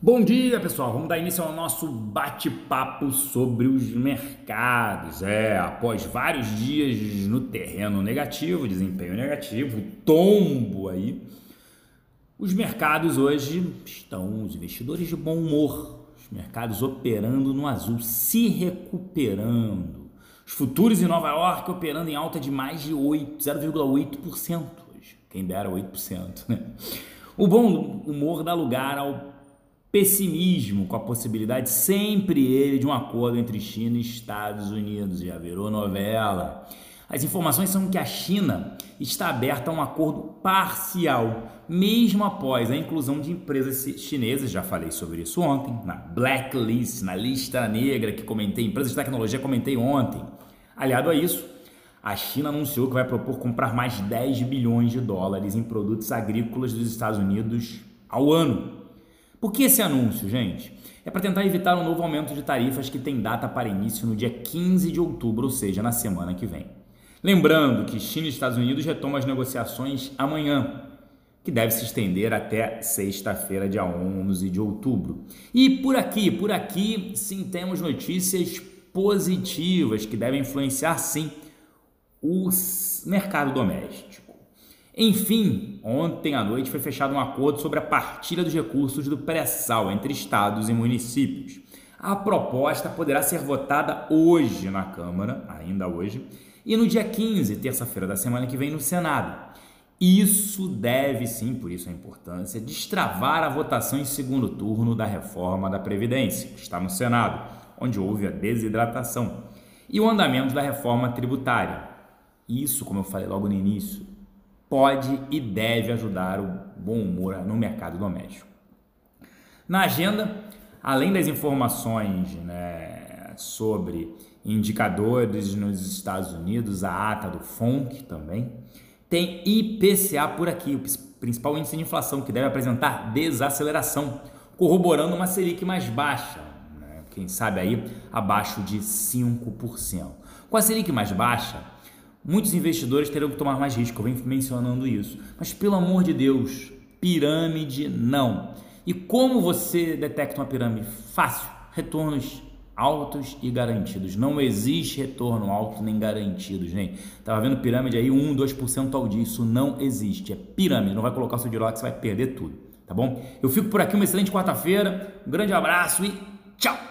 Bom dia, pessoal. Vamos dar início ao nosso bate-papo sobre os mercados. É, após vários dias no terreno negativo, desempenho negativo, tombo aí, os mercados hoje estão, os investidores de bom humor, os mercados operando no azul, se recuperando. Os futuros em Nova York operando em alta de mais de 0,8% hoje. Quem dera 8%, né? O bom humor dá lugar ao pessimismo com a possibilidade sempre ele de um acordo entre China e Estados Unidos, já virou novela. As informações são que a China está aberta a um acordo parcial, mesmo após a inclusão de empresas chinesas, já falei sobre isso ontem, na blacklist, na lista negra que comentei, empresas de tecnologia comentei ontem. Aliado a isso, a China anunciou que vai propor comprar mais 10 bilhões de dólares em produtos agrícolas dos Estados Unidos ao ano. Por que esse anúncio, gente? É para tentar evitar um novo aumento de tarifas que tem data para início no dia 15 de outubro, ou seja, na semana que vem. Lembrando que China e Estados Unidos retomam as negociações amanhã, que deve se estender até sexta-feira, dia 11 de outubro. E por aqui, por aqui, sim, temos notícias positivas que devem influenciar, sim, o mercado doméstico. Enfim, ontem à noite foi fechado um acordo sobre a partilha dos recursos do pré-sal entre estados e municípios. A proposta poderá ser votada hoje na Câmara, ainda hoje, e no dia 15, terça-feira da semana que vem, no Senado. Isso deve sim, por isso a importância, destravar a votação em segundo turno da reforma da Previdência, que está no Senado, onde houve a desidratação, e o andamento da reforma tributária. Isso, como eu falei logo no início, pode e deve ajudar o bom humor no mercado doméstico. Na agenda, além das informações né, sobre indicadores nos Estados Unidos, a ata do FONC também, tem IPCA por aqui, o principal índice de inflação, que deve apresentar desaceleração, corroborando uma Selic mais baixa, né, quem sabe aí abaixo de 5%. Com a Selic mais baixa, Muitos investidores terão que tomar mais risco, eu venho mencionando isso. Mas pelo amor de Deus, pirâmide não. E como você detecta uma pirâmide? Fácil, retornos altos e garantidos. Não existe retorno alto nem garantido, gente. Tava vendo pirâmide aí 1, 2% ao dia. Isso não existe. É pirâmide. Não vai colocar seu dinheiro lá que você vai perder tudo, tá bom? Eu fico por aqui. Uma excelente quarta-feira. Um grande abraço e tchau!